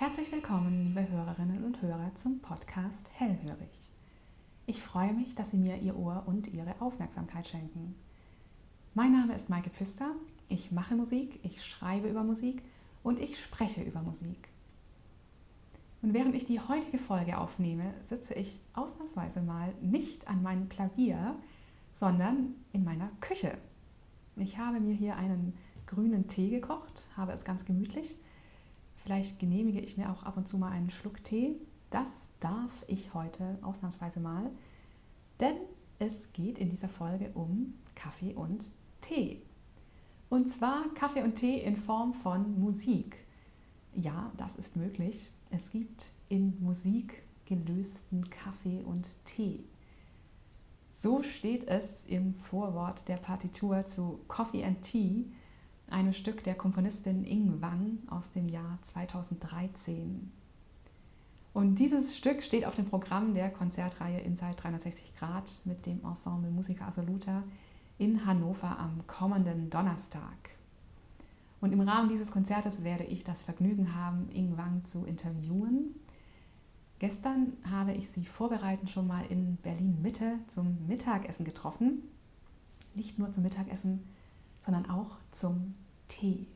Herzlich willkommen, liebe Hörerinnen und Hörer, zum Podcast Hellhörig. Ich freue mich, dass Sie mir Ihr Ohr und Ihre Aufmerksamkeit schenken. Mein Name ist Maike Pfister, ich mache Musik, ich schreibe über Musik und ich spreche über Musik. Und während ich die heutige Folge aufnehme, sitze ich ausnahmsweise mal nicht an meinem Klavier, sondern in meiner Küche. Ich habe mir hier einen grünen Tee gekocht, habe es ganz gemütlich. Vielleicht genehmige ich mir auch ab und zu mal einen Schluck Tee. Das darf ich heute ausnahmsweise mal, denn es geht in dieser Folge um Kaffee und Tee. Und zwar Kaffee und Tee in Form von Musik. Ja, das ist möglich. Es gibt in Musik gelösten Kaffee und Tee. So steht es im Vorwort der Partitur zu Coffee and Tea, einem Stück der Komponistin Ing Wang aus dem Jahr 2013. Und dieses Stück steht auf dem Programm der Konzertreihe Inside 360 Grad mit dem Ensemble Musica Assoluta in Hannover am kommenden Donnerstag. Und im Rahmen dieses Konzertes werde ich das Vergnügen haben, Ing Wang zu interviewen. Gestern habe ich sie vorbereitend schon mal in Berlin Mitte zum Mittagessen getroffen. Nicht nur zum Mittagessen, sondern auch zum Tee.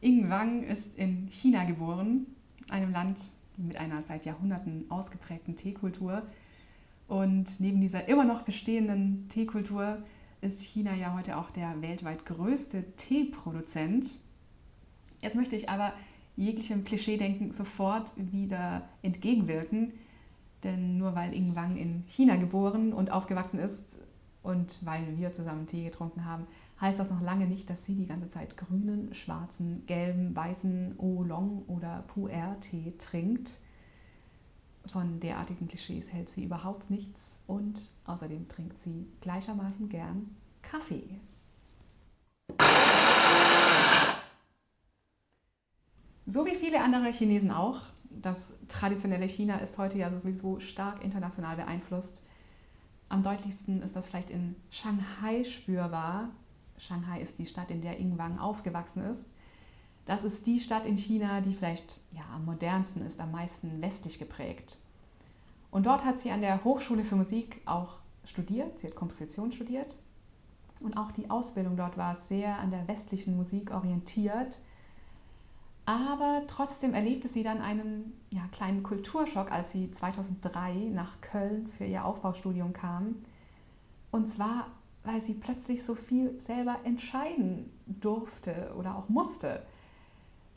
Ing Wang ist in China geboren, einem Land mit einer seit Jahrhunderten ausgeprägten Teekultur. Und neben dieser immer noch bestehenden Teekultur ist China ja heute auch der weltweit größte Teeproduzent. Jetzt möchte ich aber jeglichem Klischeedenken sofort wieder entgegenwirken, denn nur weil Ing Wang in China geboren und aufgewachsen ist und weil wir zusammen Tee getrunken haben, heißt das noch lange nicht, dass sie die ganze Zeit grünen, schwarzen, gelben, weißen Oolong oder Pu'er-Tee trinkt. Von derartigen Klischees hält sie überhaupt nichts und außerdem trinkt sie gleichermaßen gern Kaffee. So wie viele andere Chinesen auch. Das traditionelle China ist heute ja sowieso stark international beeinflusst. Am deutlichsten ist das vielleicht in Shanghai spürbar, Shanghai ist die Stadt, in der Ing Wang aufgewachsen ist. Das ist die Stadt in China, die vielleicht ja, am modernsten ist, am meisten westlich geprägt. Und dort hat sie an der Hochschule für Musik auch studiert. Sie hat Komposition studiert. Und auch die Ausbildung dort war sehr an der westlichen Musik orientiert. Aber trotzdem erlebte sie dann einen ja, kleinen Kulturschock, als sie 2003 nach Köln für ihr Aufbaustudium kam. Und zwar weil sie plötzlich so viel selber entscheiden durfte oder auch musste.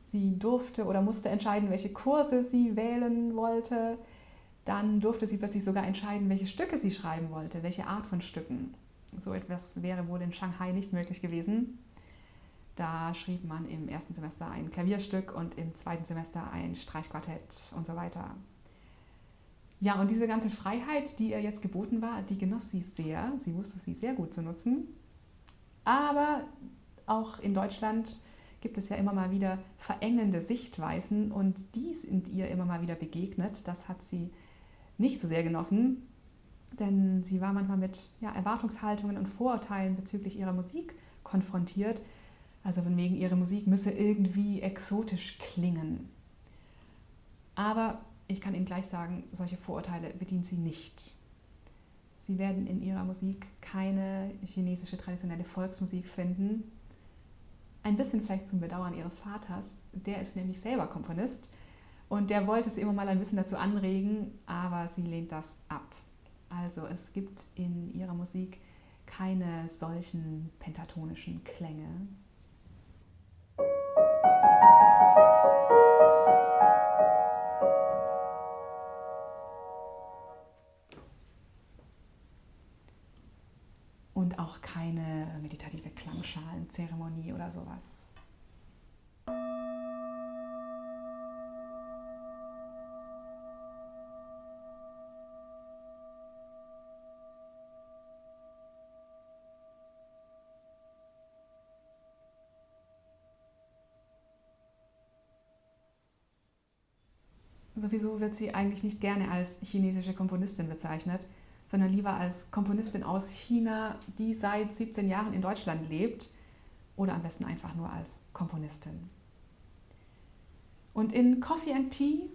Sie durfte oder musste entscheiden, welche Kurse sie wählen wollte. Dann durfte sie plötzlich sogar entscheiden, welche Stücke sie schreiben wollte, welche Art von Stücken. So etwas wäre wohl in Shanghai nicht möglich gewesen. Da schrieb man im ersten Semester ein Klavierstück und im zweiten Semester ein Streichquartett und so weiter. Ja, und diese ganze Freiheit, die ihr jetzt geboten war, die genoss sie sehr. Sie wusste sie sehr gut zu nutzen. Aber auch in Deutschland gibt es ja immer mal wieder verengende Sichtweisen und die sind ihr immer mal wieder begegnet. Das hat sie nicht so sehr genossen, denn sie war manchmal mit ja, Erwartungshaltungen und Vorurteilen bezüglich ihrer Musik konfrontiert. Also von wegen, ihre Musik müsse irgendwie exotisch klingen. Aber ich kann Ihnen gleich sagen, solche Vorurteile bedient sie nicht. Sie werden in ihrer Musik keine chinesische traditionelle Volksmusik finden. Ein bisschen vielleicht zum Bedauern ihres Vaters. Der ist nämlich selber Komponist und der wollte sie immer mal ein bisschen dazu anregen, aber sie lehnt das ab. Also es gibt in ihrer Musik keine solchen pentatonischen Klänge. Klangschalenzeremonie oder sowas. Sowieso wird sie eigentlich nicht gerne als chinesische Komponistin bezeichnet, sondern lieber als Komponistin aus China, die seit 17 Jahren in Deutschland lebt oder am besten einfach nur als Komponistin. Und in Coffee and Tea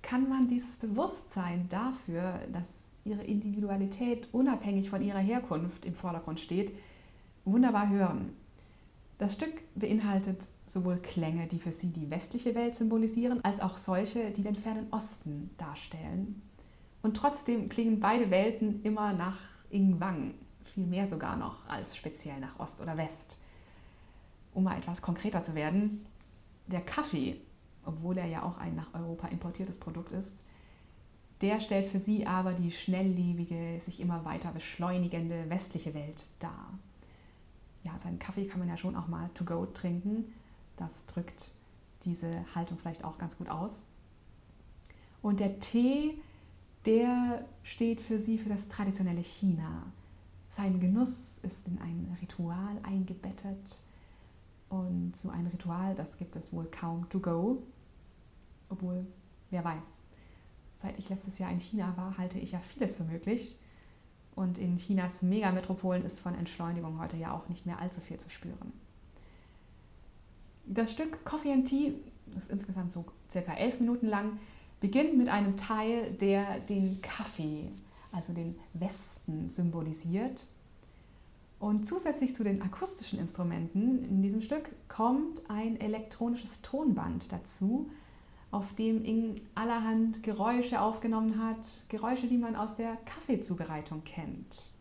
kann man dieses Bewusstsein dafür, dass ihre Individualität unabhängig von ihrer Herkunft im Vordergrund steht, wunderbar hören. Das Stück beinhaltet sowohl Klänge, die für sie die westliche Welt symbolisieren, als auch solche, die den fernen Osten darstellen. Und trotzdem klingen beide Welten immer nach Ingwang, viel mehr sogar noch als speziell nach Ost oder West. Um mal etwas konkreter zu werden, der Kaffee, obwohl er ja auch ein nach Europa importiertes Produkt ist, der stellt für sie aber die schnelllebige, sich immer weiter beschleunigende westliche Welt dar ja, seinen Kaffee kann man ja schon auch mal to go trinken. Das drückt diese Haltung vielleicht auch ganz gut aus. Und der Tee, der steht für sie für das traditionelle China. Sein Genuss ist in ein Ritual eingebettet. Und so ein Ritual, das gibt es wohl kaum to go. Obwohl, wer weiß. Seit ich letztes Jahr in China war, halte ich ja vieles für möglich. Und in Chinas Megametropolen ist von Entschleunigung heute ja auch nicht mehr allzu viel zu spüren. Das Stück Coffee and Tea, ist insgesamt so circa elf Minuten lang, beginnt mit einem Teil, der den Kaffee, also den Westen, symbolisiert. Und zusätzlich zu den akustischen Instrumenten in diesem Stück kommt ein elektronisches Tonband dazu, auf dem Ing allerhand Geräusche aufgenommen hat, Geräusche, die man aus der Kaffeezubereitung kennt.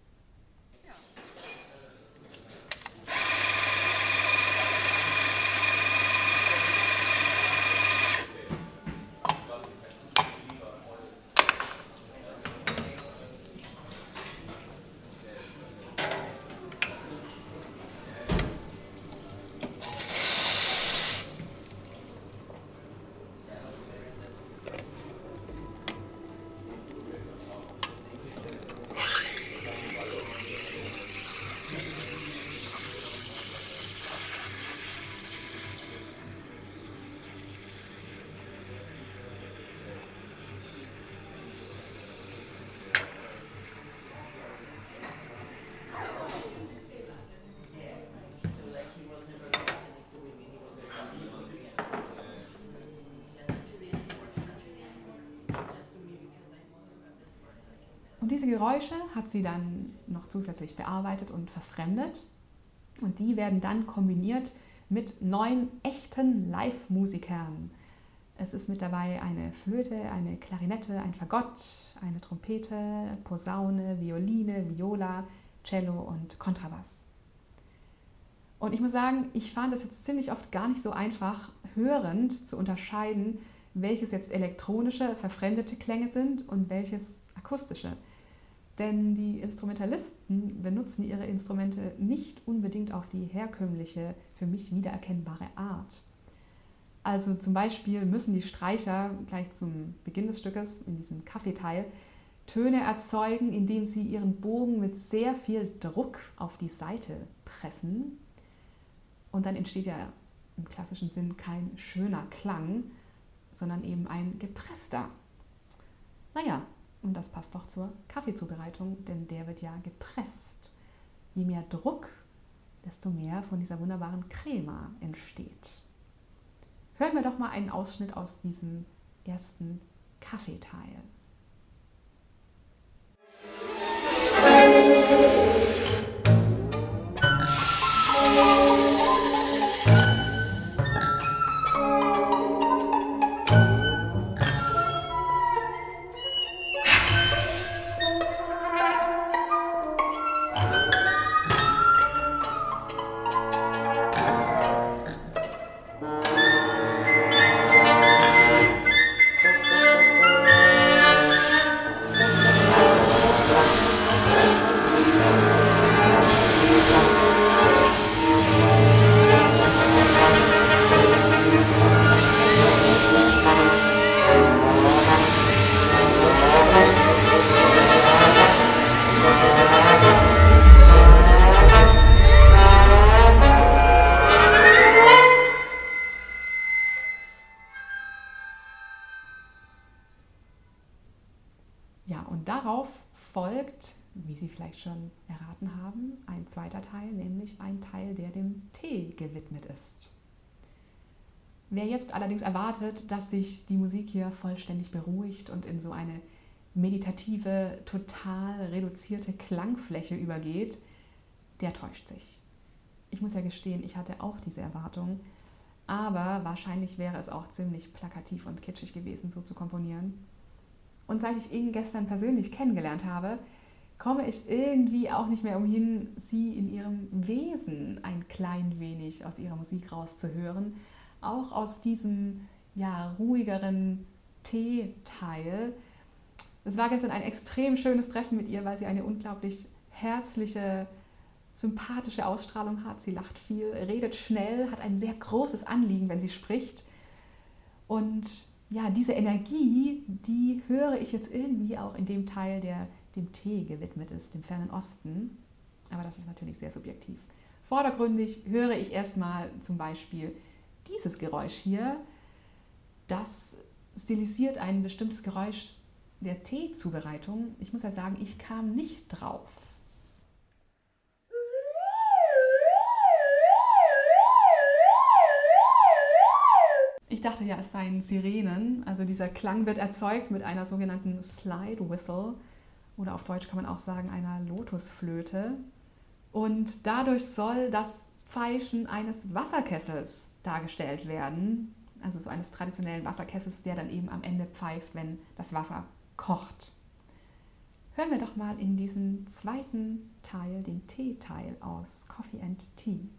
Geräusche hat sie dann noch zusätzlich bearbeitet und verfremdet. Und die werden dann kombiniert mit neun echten Live-Musikern. Es ist mit dabei eine Flöte, eine Klarinette, ein Fagott, eine Trompete, Posaune, Violine, Viola, Cello und Kontrabass. Und ich muss sagen, ich fand es jetzt ziemlich oft gar nicht so einfach, hörend zu unterscheiden, welches jetzt elektronische, verfremdete Klänge sind und welches akustische. Denn die Instrumentalisten benutzen ihre Instrumente nicht unbedingt auf die herkömmliche, für mich wiedererkennbare Art. Also zum Beispiel müssen die Streicher gleich zum Beginn des Stückes, in diesem Kaffeeteil, Töne erzeugen, indem sie ihren Bogen mit sehr viel Druck auf die Seite pressen. Und dann entsteht ja im klassischen Sinn kein schöner Klang, sondern eben ein gepresster. Naja, und das passt doch zur Kaffeezubereitung, denn der wird ja gepresst. Je mehr Druck, desto mehr von dieser wunderbaren Crema entsteht. Hören wir doch mal einen Ausschnitt aus diesem ersten Kaffeeteil. Wie Sie vielleicht schon erraten haben, ein zweiter Teil, nämlich ein Teil, der dem Tee gewidmet ist. Wer jetzt allerdings erwartet, dass sich die Musik hier vollständig beruhigt und in so eine meditative, total reduzierte Klangfläche übergeht, der täuscht sich. Ich muss ja gestehen, ich hatte auch diese Erwartung, aber wahrscheinlich wäre es auch ziemlich plakativ und kitschig gewesen, so zu komponieren. Und seit ich ihn gestern persönlich kennengelernt habe, komme ich irgendwie auch nicht mehr umhin, sie in ihrem Wesen ein klein wenig aus ihrer Musik rauszuhören. Auch aus diesem ja, ruhigeren T-Teil. Es war gestern ein extrem schönes Treffen mit ihr, weil sie eine unglaublich herzliche, sympathische Ausstrahlung hat. Sie lacht viel, redet schnell, hat ein sehr großes Anliegen, wenn sie spricht. Und ja, diese Energie, die höre ich jetzt irgendwie auch in dem Teil, der dem Tee gewidmet ist, dem fernen Osten. Aber das ist natürlich sehr subjektiv. Vordergründig höre ich erstmal zum Beispiel dieses Geräusch hier. Das stilisiert ein bestimmtes Geräusch der Teezubereitung. Ich muss ja sagen, ich kam nicht drauf. Ich dachte ja, es seien Sirenen. Also dieser Klang wird erzeugt mit einer sogenannten Slide Whistle oder auf Deutsch kann man auch sagen einer Lotusflöte. Und dadurch soll das Pfeifen eines Wasserkessels dargestellt werden. Also so eines traditionellen Wasserkessels, der dann eben am Ende pfeift, wenn das Wasser kocht. Hören wir doch mal in diesen zweiten Teil, den Tee-Teil aus Coffee and Tea.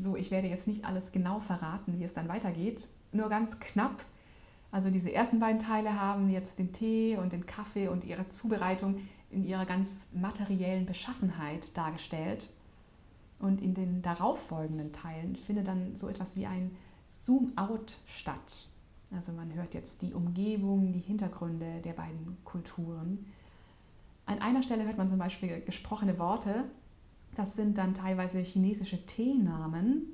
So, ich werde jetzt nicht alles genau verraten, wie es dann weitergeht, nur ganz knapp. Also diese ersten beiden Teile haben jetzt den Tee und den Kaffee und ihre Zubereitung in ihrer ganz materiellen Beschaffenheit dargestellt. Und in den darauffolgenden Teilen findet dann so etwas wie ein Zoom-out statt. Also man hört jetzt die Umgebung, die Hintergründe der beiden Kulturen. An einer Stelle hört man zum Beispiel gesprochene Worte das sind dann teilweise chinesische Teenamen.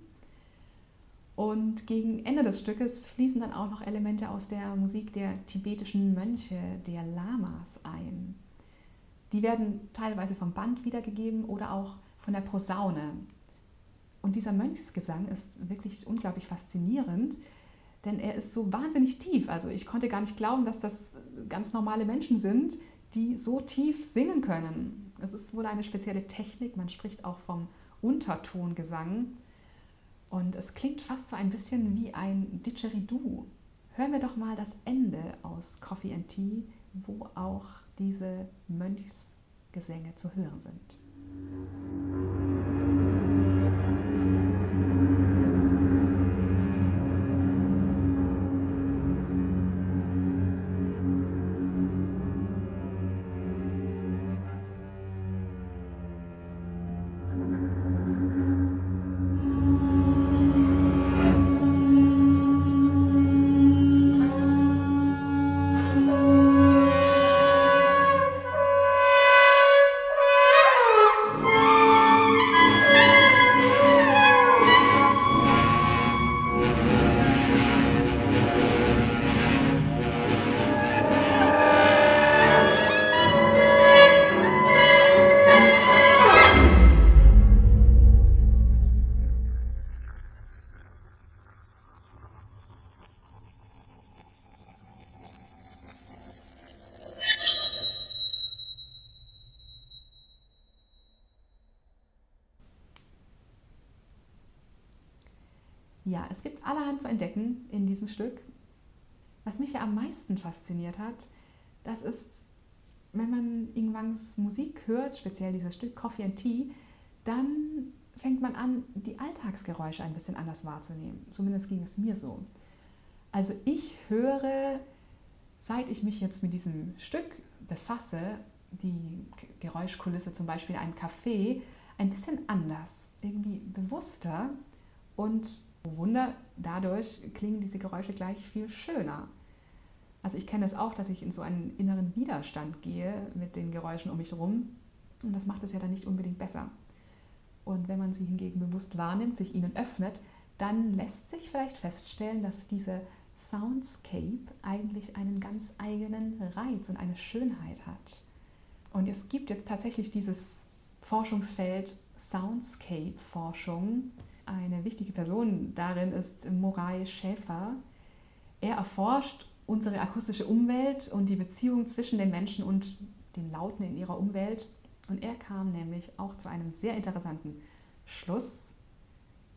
Und gegen Ende des Stückes fließen dann auch noch Elemente aus der Musik der tibetischen Mönche, der Lamas ein. Die werden teilweise vom Band wiedergegeben oder auch von der Posaune. Und dieser Mönchsgesang ist wirklich unglaublich faszinierend, denn er ist so wahnsinnig tief. Also ich konnte gar nicht glauben, dass das ganz normale Menschen sind, die so tief singen können. Es ist wohl eine spezielle Technik, man spricht auch vom Untertongesang. Und es klingt fast so ein bisschen wie ein Didgeridoo. Hören wir doch mal das Ende aus Coffee and Tea, wo auch diese Mönchsgesänge zu hören sind. Ja, es gibt allerhand zu entdecken in diesem Stück. Was mich ja am meisten fasziniert hat, das ist, wenn man Ingwangs Musik hört, speziell dieses Stück Coffee and Tea, dann fängt man an, die Alltagsgeräusche ein bisschen anders wahrzunehmen. Zumindest ging es mir so. Also ich höre, seit ich mich jetzt mit diesem Stück befasse, die Geräuschkulisse zum Beispiel in einem Café, ein bisschen anders, irgendwie bewusster und oh Wunder, dadurch klingen diese Geräusche gleich viel schöner. Also ich kenne es auch, dass ich in so einen inneren Widerstand gehe mit den Geräuschen um mich herum und das macht es ja dann nicht unbedingt besser. Und wenn man sie hingegen bewusst wahrnimmt, sich ihnen öffnet, dann lässt sich vielleicht feststellen, dass diese Soundscape eigentlich einen ganz eigenen Reiz und eine Schönheit hat. Und es gibt jetzt tatsächlich dieses Forschungsfeld Soundscape-Forschung. Eine wichtige Person darin ist Moray Schäfer. Er erforscht unsere akustische Umwelt und die Beziehung zwischen den Menschen und den Lauten in ihrer Umwelt. Und er kam nämlich auch zu einem sehr interessanten Schluss.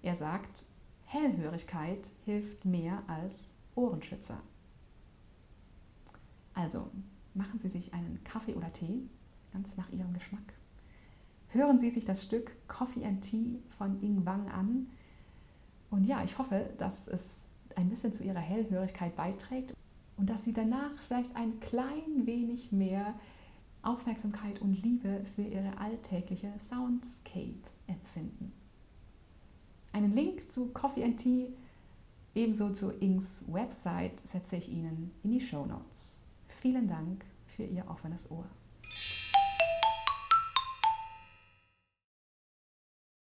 Er sagt, Hellhörigkeit hilft mehr als Ohrenschützer. Also machen Sie sich einen Kaffee oder Tee, ganz nach Ihrem Geschmack. Hören Sie sich das Stück Coffee and Tea von Ing Wang an. Und ja, ich hoffe, dass es ein bisschen zu Ihrer Hellhörigkeit beiträgt und dass Sie danach vielleicht ein klein wenig mehr Aufmerksamkeit und Liebe für Ihre alltägliche Soundscape empfinden. Einen Link zu Coffee and Tea ebenso zu Ings Website setze ich Ihnen in die Show Notes. Vielen Dank für Ihr offenes Ohr.